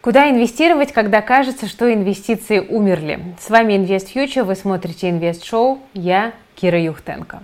Куда инвестировать, когда кажется, что инвестиции умерли? С вами Invest Future, вы смотрите Invest Show, я Кира Юхтенко.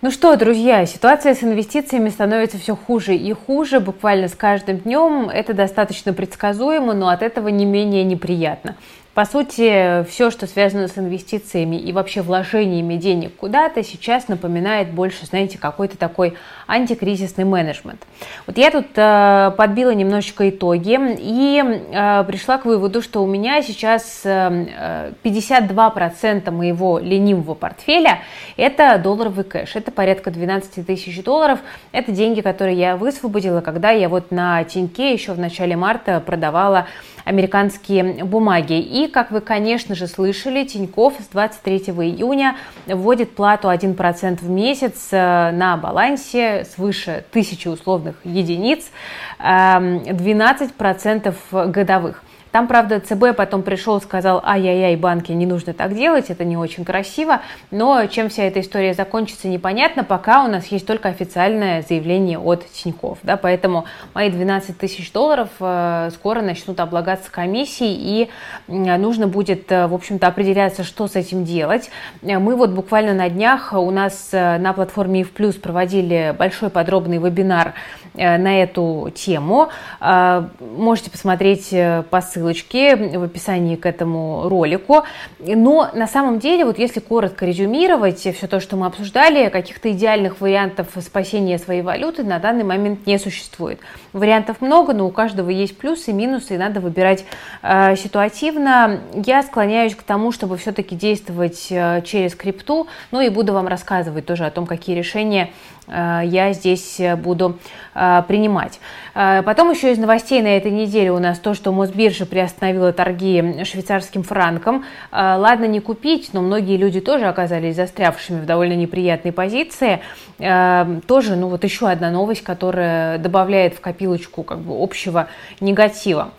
Ну что, друзья, ситуация с инвестициями становится все хуже и хуже буквально с каждым днем. Это достаточно предсказуемо, но от этого не менее неприятно. По сути, все, что связано с инвестициями и вообще вложениями денег куда-то, сейчас напоминает больше, знаете, какой-то такой антикризисный менеджмент. Вот я тут э, подбила немножечко итоги и э, пришла к выводу, что у меня сейчас э, 52% моего ленивого портфеля – это долларовый кэш. Это порядка 12 тысяч долларов. Это деньги, которые я высвободила, когда я вот на Тиньке еще в начале марта продавала американские бумаги. И, как вы, конечно же, слышали, Тиньков с 23 июня вводит плату 1% в месяц э, на балансе свыше тысячи условных единиц, 12% эм, годовых. Там, правда, ЦБ потом пришел сказал, ай-яй-яй, банки, не нужно так делать, это не очень красиво, но чем вся эта история закончится, непонятно, пока у нас есть только официальное заявление от Тиньков, да, поэтому мои 12 тысяч долларов э, скоро начнут облагаться комиссией, и нужно будет, э, в общем-то, определяться, что с этим делать. Мы вот буквально на днях у нас э, на платформе ИФ проводили большой подробный вебинар на эту тему. Можете посмотреть по ссылке ссылочки в описании к этому ролику. Но на самом деле, вот если коротко резюмировать все то, что мы обсуждали, каких-то идеальных вариантов спасения своей валюты на данный момент не существует. Вариантов много, но у каждого есть плюсы и минусы, и надо выбирать э, ситуативно. Я склоняюсь к тому, чтобы все-таки действовать э, через крипту, ну и буду вам рассказывать тоже о том, какие решения я здесь э, буду э, принимать. Потом еще из новостей на этой неделе у нас то, что Мосбиржа приостановила торги швейцарским франком. Ладно не купить, но многие люди тоже оказались застрявшими в довольно неприятной позиции. Тоже, ну вот еще одна новость, которая добавляет в копилочку как бы общего негатива.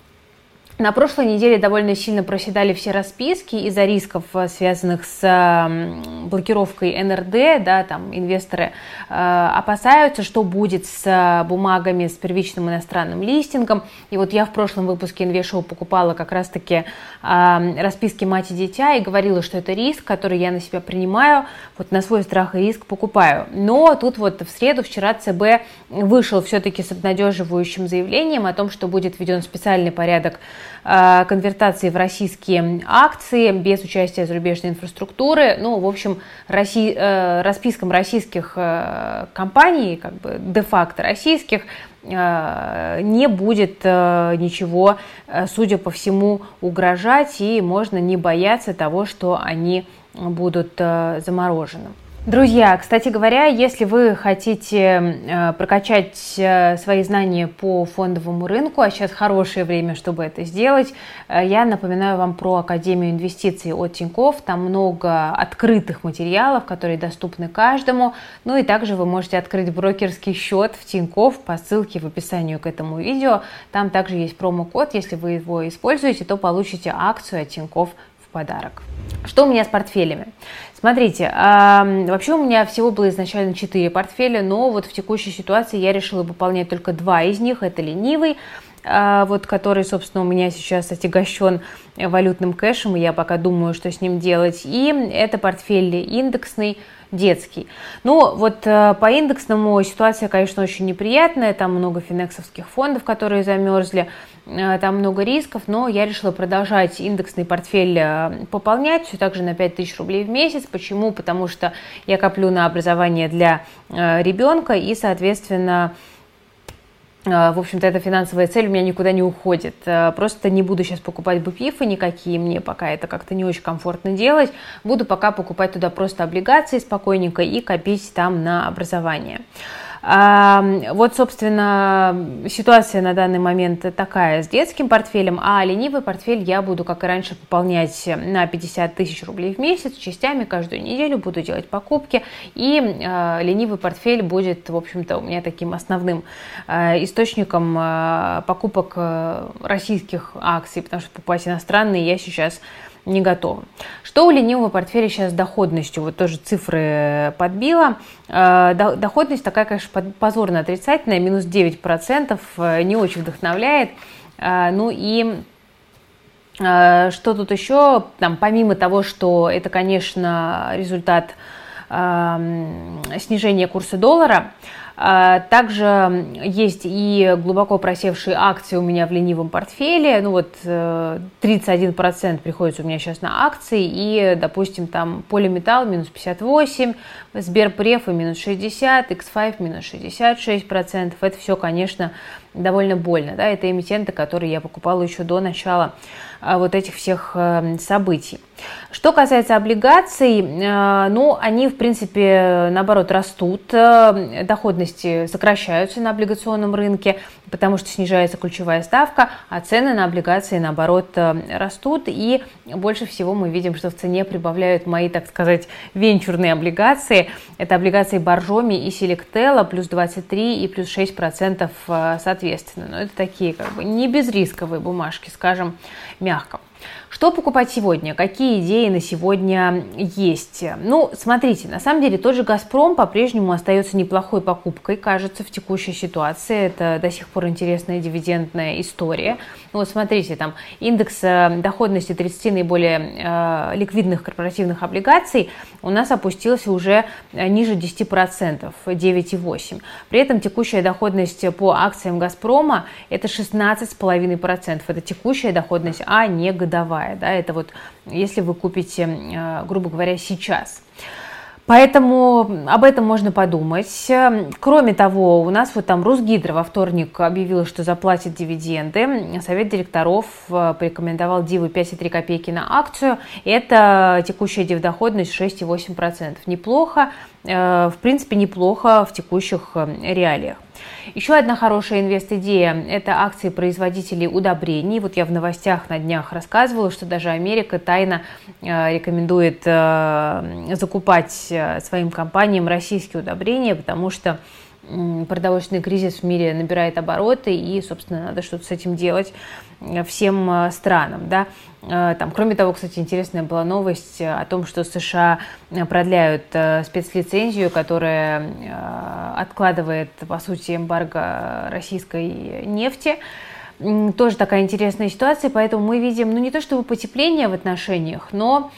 На прошлой неделе довольно сильно проседали все расписки из-за рисков, э, связанных с блокировкой НРД. Да, там инвесторы э, опасаются, что будет с э, бумагами с первичным иностранным листингом. И вот я в прошлом выпуске Инвешоу покупала как раз-таки э, расписки мать и дитя и говорила, что это риск, который я на себя принимаю, вот на свой страх и риск покупаю. Но тут вот в среду вчера ЦБ вышел все-таки с обнадеживающим заявлением о том, что будет введен специальный порядок конвертации в российские акции без участия зарубежной инфраструктуры. Ну, в общем, Росси, э, распискам российских э, компаний, как бы де-факто российских, не будет ничего, судя по всему, угрожать, и можно не бояться того, что они будут заморожены. Друзья, кстати говоря, если вы хотите э, прокачать э, свои знания по фондовому рынку, а сейчас хорошее время, чтобы это сделать, э, я напоминаю вам про Академию инвестиций от Тинькофф. Там много открытых материалов, которые доступны каждому. Ну и также вы можете открыть брокерский счет в Тинькофф по ссылке в описании к этому видео. Там также есть промокод. Если вы его используете, то получите акцию от Тинькофф подарок. Что у меня с портфелями? Смотрите, вообще у меня всего было изначально 4 портфеля, но вот в текущей ситуации я решила выполнять только два из них. Это ленивый, э, вот который, собственно, у меня сейчас отягощен валютным кэшем, и я пока думаю, что с ним делать. И это портфель индексный, детский. Ну, вот э, по индексному ситуация, конечно, очень неприятная. Там много финексовских фондов, которые замерзли. Э, там много рисков, но я решила продолжать индексный портфель э, пополнять все так же на 5000 рублей в месяц. Почему? Потому что я коплю на образование для э, ребенка и, соответственно, в общем-то, эта финансовая цель у меня никуда не уходит. Просто не буду сейчас покупать БПИФы никакие, мне пока это как-то не очень комфортно делать. Буду пока покупать туда просто облигации спокойненько и копить там на образование. Вот, собственно, ситуация на данный момент такая с детским портфелем, а ленивый портфель я буду, как и раньше, пополнять на 50 тысяч рублей в месяц, частями. Каждую неделю буду делать покупки, и а, ленивый портфель будет, в общем-то, у меня таким основным а, источником а, покупок российских акций, потому что покупать иностранные я сейчас не готовы. Что у ленивого портфеля сейчас с доходностью? Вот тоже цифры подбила. Доходность такая, конечно, позорно отрицательная, минус 9%, не очень вдохновляет. Ну и что тут еще? Там, помимо того, что это, конечно, результат снижения курса доллара, также есть и глубоко просевшие акции у меня в ленивом портфеле. Ну вот 31% э, приходится у меня сейчас на акции. И, допустим, там Полиметалл минус 58, Сберпреф минус 60, X5 минус 66%. Это все, конечно, довольно больно. Да? Это эмитенты, которые я покупала еще до начала а, вот этих всех э, событий. Что касается облигаций, э, ну, они, в принципе, наоборот, растут, э, доходности сокращаются на облигационном рынке, потому что снижается ключевая ставка, а цены на облигации, наоборот, растут, и больше всего мы видим, что в цене прибавляют мои, так сказать, венчурные облигации. Это облигации Боржоми и Селектела, плюс 23 и плюс 6 процентов соответственно. Но это такие, как бы, не безрисковые бумажки, скажем, мягко. Что покупать сегодня? Какие идеи на сегодня есть? Ну, смотрите, на самом деле тот же «Газпром» по-прежнему остается неплохой покупкой, кажется, в текущей ситуации. Это до сих пор интересная дивидендная история. Ну, вот смотрите, там индекс э, доходности 30 наиболее э, ликвидных корпоративных облигаций у нас опустился уже э, ниже 10%, 9,8%. При этом текущая доходность по акциям «Газпрома» это 16,5%. Это текущая доходность, а не годовая годовая, да, это вот если вы купите, э, грубо говоря, сейчас. Поэтому об этом можно подумать. Кроме того, у нас вот там Русгидро во вторник объявила, что заплатит дивиденды. Совет директоров э, порекомендовал дивы 5,3 копейки на акцию. Это текущая дивдоходность 6,8%. Неплохо, в принципе, неплохо в текущих реалиях. Еще одна хорошая инвест-идея – это акции производителей удобрений. Вот я в новостях на днях рассказывала, что даже Америка тайно э, рекомендует э, закупать э, своим компаниям российские удобрения, потому что продовольственный кризис в мире набирает обороты, и, собственно, надо что-то с этим делать всем э, странам. Да? Э, там, кроме того, кстати, интересная была новость о том, что США продляют э, спецлицензию, которая откладывает, по сути, эмбарго российской нефти тоже такая интересная ситуация, поэтому мы видим, ну не то чтобы потепление в отношениях, но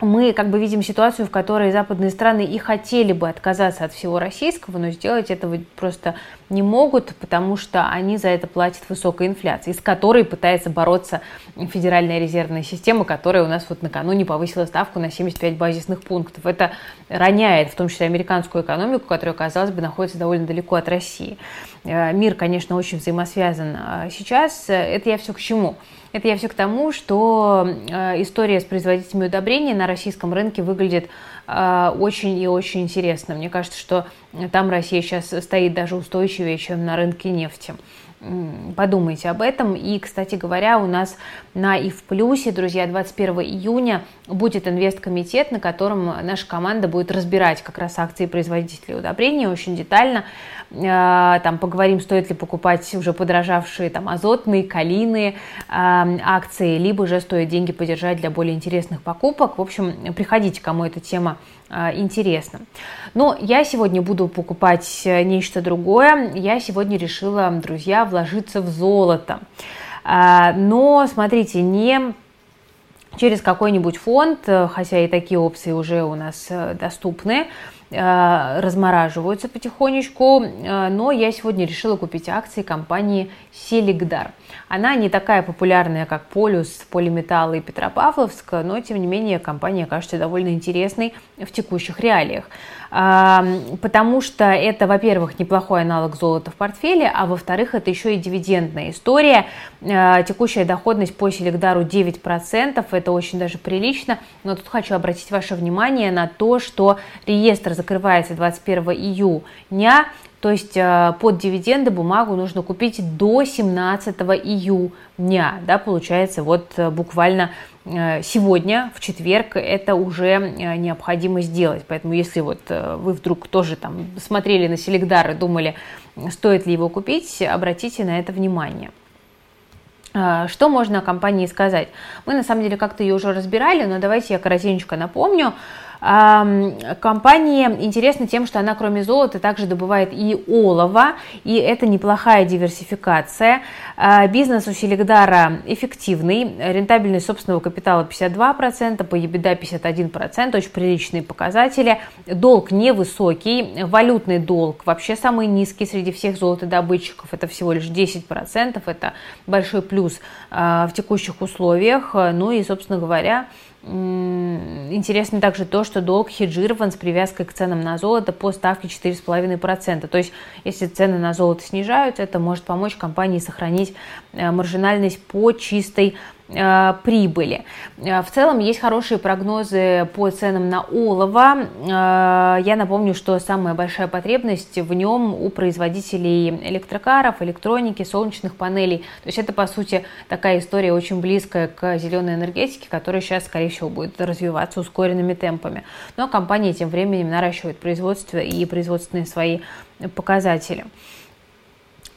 мы как бы видим ситуацию, в которой западные страны и хотели бы отказаться от всего российского, но сделать этого просто не могут, потому что они за это платят высокой инфляцией, с которой пытается бороться Федеральная резервная система, которая у нас вот накануне повысила ставку на 75 базисных пунктов. Это роняет в том числе американскую экономику, которая, казалось бы, находится довольно далеко от России. Э, мир, конечно, очень взаимосвязан а сейчас. Это я все к чему? Это я все к тому, что э, история с производителями удобрений на российском рынке выглядит э, очень и очень интересно. Мне кажется, что там Россия сейчас стоит даже устойчивее, чем на рынке нефти. Подумайте об этом. И, кстати говоря, у нас на ИФ Плюсе, друзья, 21 июня будет инвесткомитет, на котором наша команда будет разбирать как раз акции производителей удобрений очень детально. Э, там поговорим, стоит ли покупать уже подорожавшие там азотные, калийные э, акции, либо же стоит деньги подержать для более интересных покупок. В общем, приходите, кому эта тема э, интересна. Но я сегодня буду покупать нечто другое. Я сегодня решила, друзья, вложиться в золото. Но, смотрите, не через какой-нибудь фонд, хотя и такие опции уже у нас доступны, Э, размораживаются потихонечку, э, но я сегодня решила купить акции компании Селигдар. Она не такая популярная, как Полюс, Полиметалл и Петропавловск, но тем не менее компания кажется довольно интересной в текущих реалиях потому что это, во-первых, неплохой аналог золота в портфеле, а во-вторых, это еще и дивидендная история. А, текущая доходность по Селегдару 9%, это очень даже прилично, но тут хочу обратить ваше внимание на то, что реестр закрывается 21 июня, то есть а, под дивиденды бумагу нужно купить до 17 июня, да, получается вот э, буквально Э, сегодня, в четверг, это уже э, необходимо сделать. Поэтому если вот э, вы вдруг тоже там смотрели на Селегдар и думали, стоит ли его купить, обратите на это внимание. Что можно о компании сказать? Мы на самом деле как-то ее уже разбирали, но давайте я коротенько напомню. Компания интересна тем, что она кроме золота также добывает и олово, и это неплохая диверсификация. А, бизнес у Селегдара эффективный, рентабельность собственного капитала 52%, по EBITDA 51%, очень приличные показатели. Долг невысокий, валютный долг вообще самый низкий среди всех золотодобытчиков, это всего лишь 10%, это большой плюс а, в текущих условиях. Ну и, собственно говоря, Интересно также то, что долг хеджирован с привязкой к ценам на золото по ставке 4,5%. То есть, если цены на золото снижаются, это может помочь компании сохранить э, маржинальность по чистой прибыли. Э, в целом есть хорошие прогнозы по ценам на олово. Э, я напомню, что самая большая потребность в нем у производителей электрокаров, электроники, солнечных панелей. То есть это, по сути, такая история очень близкая к зеленой энергетике, которая сейчас, скорее всего, будет развиваться ускоренными темпами. Но компания тем временем наращивает производство и производственные свои показатели.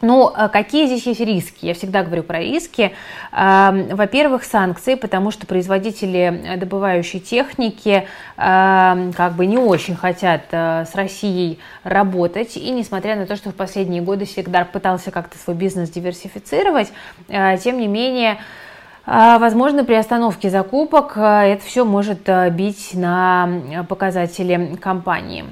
Ну, а какие здесь есть риски? Я всегда говорю про риски. Во-первых, санкции, потому что производители добывающей техники как бы не очень хотят э, с Россией работать. И несмотря на то, что в последние годы Сигдар пытался как-то свой бизнес диверсифицировать, э, тем не менее, э, Возможно, при остановке закупок это все может бить на показатели компании.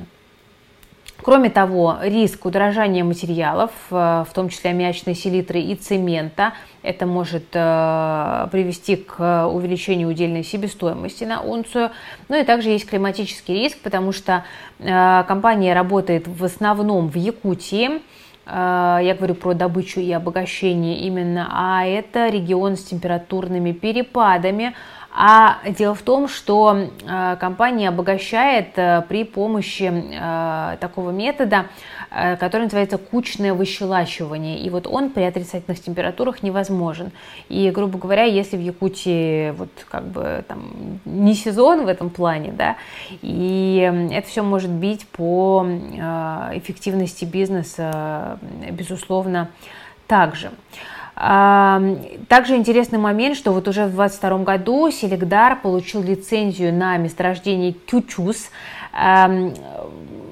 Кроме того, риск удорожания материалов, э, в том числе аммиачной селитры и цемента, это может э, привести к увеличению удельной себестоимости на унцию. Ну и также есть климатический риск, потому что э, компания работает в основном в Якутии, я говорю про добычу и обогащение именно, а это регион с температурными перепадами, а дело в том, что э, компания обогащает э, при помощи э, такого метода, который называется кучное выщелачивание. И вот он при отрицательных температурах невозможен. И, грубо говоря, если в Якутии вот как бы там не сезон в этом плане, да, и это все может бить по эффективности бизнеса, безусловно, также. Также интересный момент, что вот уже в 2022 году Селегдар получил лицензию на месторождение Кючус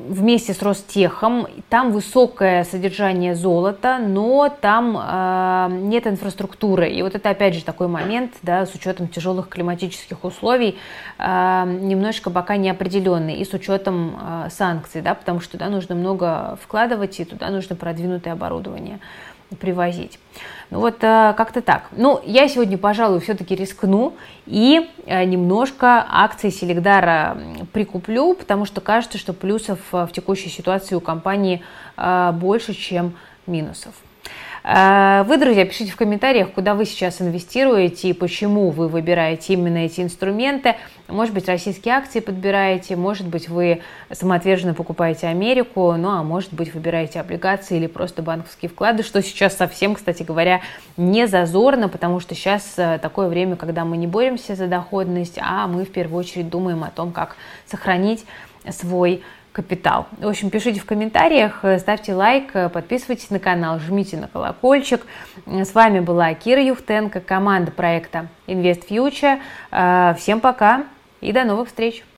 вместе с Ростехом. Там высокое содержание золота, но там нет инфраструктуры. И вот это опять же такой момент, да, с учетом тяжелых климатических условий, немножко пока неопределенный. И с учетом э, санкций, да, потому что туда нужно много вкладывать, и туда нужно продвинутое оборудование привозить. Ну вот э, как-то так. Ну, я сегодня, пожалуй, все-таки рискну и э, немножко акции Селегдара прикуплю, потому что кажется, что плюсов э, в текущей ситуации у компании больше, чем минусов. Э, вы, друзья, пишите в комментариях, куда вы сейчас инвестируете и почему вы выбираете именно эти инструменты. Может быть, российские акции подбираете, может быть, вы самоотверженно покупаете Америку, ну а может быть, выбираете облигации или просто банковские вклады, что сейчас совсем, кстати говоря, не зазорно, потому что сейчас э, такое время, когда мы не боремся за доходность, а мы в первую очередь думаем о том, как сохранить свой капитал. В общем, пишите в комментариях, э, ставьте лайк, э, подписывайтесь на канал, жмите на колокольчик. С вами была Кира Юхтенко, команда проекта Invest Future. Э, всем пока и до новых встреч!